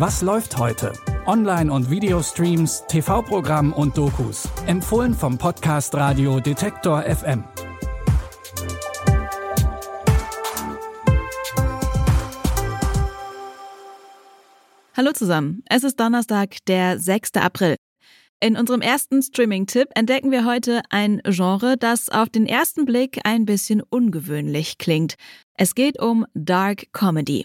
Was läuft heute? Online- und Videostreams, TV-Programm und Dokus. Empfohlen vom Podcast Radio Detektor FM. Hallo zusammen, es ist Donnerstag, der 6. April. In unserem ersten Streaming-Tipp entdecken wir heute ein Genre, das auf den ersten Blick ein bisschen ungewöhnlich klingt. Es geht um Dark Comedy.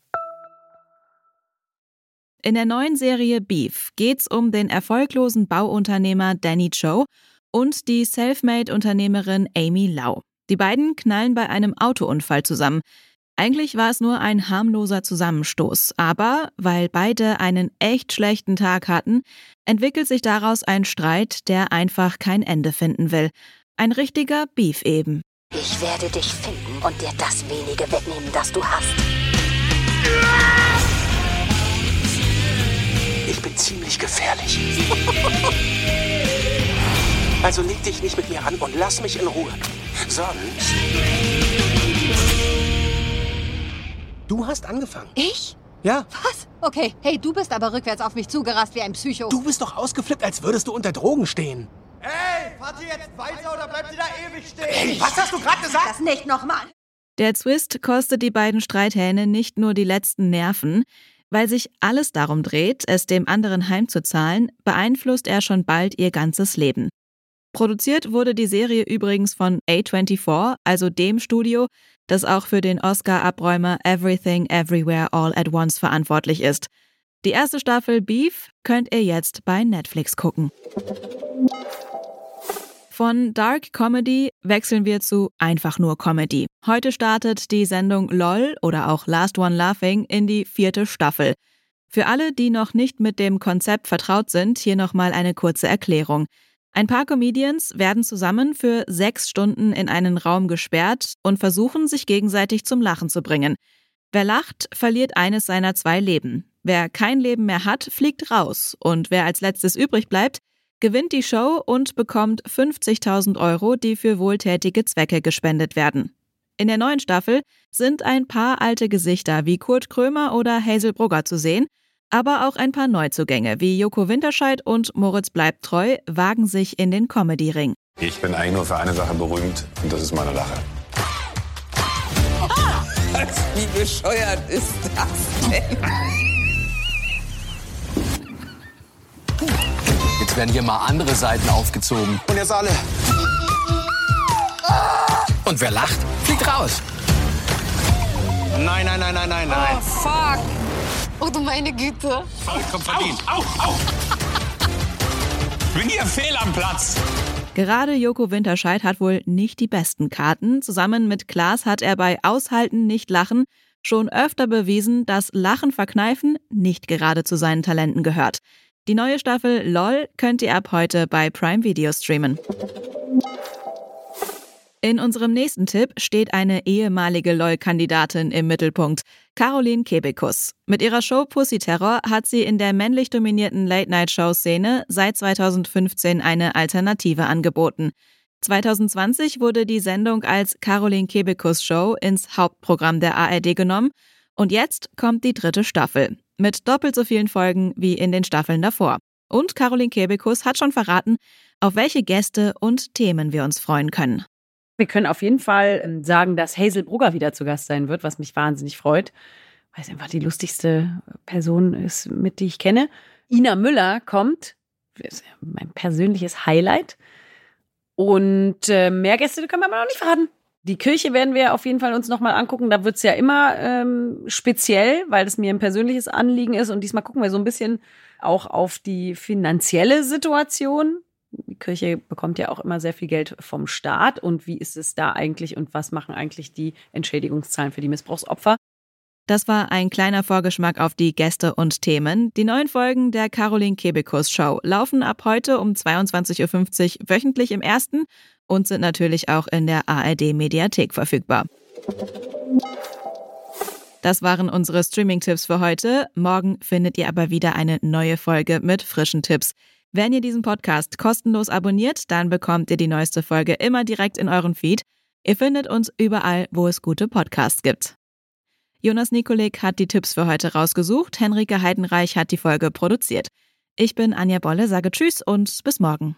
In der neuen Serie Beef geht's um den erfolglosen Bauunternehmer Danny Cho und die Selfmade-Unternehmerin Amy Lau. Die beiden knallen bei einem Autounfall zusammen. Eigentlich war es nur ein harmloser Zusammenstoß, aber weil beide einen echt schlechten Tag hatten, entwickelt sich daraus ein Streit, der einfach kein Ende finden will. Ein richtiger Beef eben. Ich werde dich finden und dir das wenige wegnehmen, das du hast. Ich bin ziemlich gefährlich. Also leg dich nicht mit mir an und lass mich in Ruhe. Sonst. Du hast angefangen. Ich? Ja. Was? Okay, hey, du bist aber rückwärts auf mich zugerast wie ein Psycho. Du bist doch ausgeflippt, als würdest du unter Drogen stehen. Hey, fahrt ihr jetzt weiter oder bleibt ihr da ewig stehen? Hey, was hast du gerade gesagt? das nicht nochmal. Der Twist kostet die beiden Streithähne nicht nur die letzten Nerven. Weil sich alles darum dreht, es dem anderen heimzuzahlen, beeinflusst er schon bald ihr ganzes Leben. Produziert wurde die Serie übrigens von A24, also dem Studio, das auch für den Oscar-Abräumer Everything Everywhere All at Once verantwortlich ist. Die erste Staffel Beef könnt ihr jetzt bei Netflix gucken. Von Dark Comedy wechseln wir zu einfach nur Comedy. Heute startet die Sendung LOL oder auch Last One Laughing in die vierte Staffel. Für alle, die noch nicht mit dem Konzept vertraut sind, hier nochmal eine kurze Erklärung. Ein paar Comedians werden zusammen für sechs Stunden in einen Raum gesperrt und versuchen, sich gegenseitig zum Lachen zu bringen. Wer lacht, verliert eines seiner zwei Leben. Wer kein Leben mehr hat, fliegt raus. Und wer als letztes übrig bleibt, gewinnt die Show und bekommt 50.000 Euro, die für wohltätige Zwecke gespendet werden. In der neuen Staffel sind ein paar alte Gesichter wie Kurt Krömer oder Hazel Brugger zu sehen aber auch ein paar Neuzugänge wie Joko Winterscheid und Moritz bleibt treu wagen sich in den Comedy-Ring. Ich bin eigentlich nur für eine Sache berühmt und das ist meine Lache. Ah! Wie bescheuert ist das denn? Jetzt werden hier mal andere Seiten aufgezogen. Und jetzt alle. Und wer lacht, fliegt raus. Nein, nein, nein, nein, nein, nein. Oh, fuck. Oh du meine Güte. Vollkommen verdient. Au, au, au. Bin hier fehl am Platz. Gerade Joko Winterscheid hat wohl nicht die besten Karten. Zusammen mit Klaas hat er bei Aushalten nicht lachen schon öfter bewiesen, dass Lachen verkneifen nicht gerade zu seinen Talenten gehört. Die neue Staffel LOL könnt ihr ab heute bei Prime Video streamen. In unserem nächsten Tipp steht eine ehemalige LOL-Kandidatin im Mittelpunkt, Caroline Kebekus. Mit ihrer Show Pussy Terror hat sie in der männlich dominierten Late-Night-Show-Szene seit 2015 eine Alternative angeboten. 2020 wurde die Sendung als Caroline Kebekus Show ins Hauptprogramm der ARD genommen und jetzt kommt die dritte Staffel mit doppelt so vielen Folgen wie in den Staffeln davor. Und Caroline Kebekus hat schon verraten, auf welche Gäste und Themen wir uns freuen können. Wir können auf jeden Fall ähm, sagen, dass Hazel Brugger wieder zu Gast sein wird, was mich wahnsinnig freut, weil es einfach die lustigste Person ist, mit die ich kenne. Ina Müller kommt, ist mein persönliches Highlight. Und äh, mehr Gäste können wir aber noch nicht verraten. Die Kirche werden wir auf jeden Fall uns nochmal angucken. Da wird's ja immer ähm, speziell, weil es mir ein persönliches Anliegen ist. Und diesmal gucken wir so ein bisschen auch auf die finanzielle Situation die Kirche bekommt ja auch immer sehr viel Geld vom Staat. Und wie ist es da eigentlich und was machen eigentlich die Entschädigungszahlen für die Missbrauchsopfer? Das war ein kleiner Vorgeschmack auf die Gäste und Themen. Die neuen Folgen der Caroline Kebekus Show laufen ab heute um 22.50 Uhr wöchentlich im ersten und sind natürlich auch in der ARD Mediathek verfügbar. Das waren unsere Streaming-Tipps für heute. Morgen findet ihr aber wieder eine neue Folge mit frischen Tipps. Wenn ihr diesen Podcast kostenlos abonniert, dann bekommt ihr die neueste Folge immer direkt in euren Feed. Ihr findet uns überall, wo es gute Podcasts gibt. Jonas Nikolik hat die Tipps für heute rausgesucht. Henrike Heidenreich hat die Folge produziert. Ich bin Anja Bolle, sage Tschüss und bis morgen.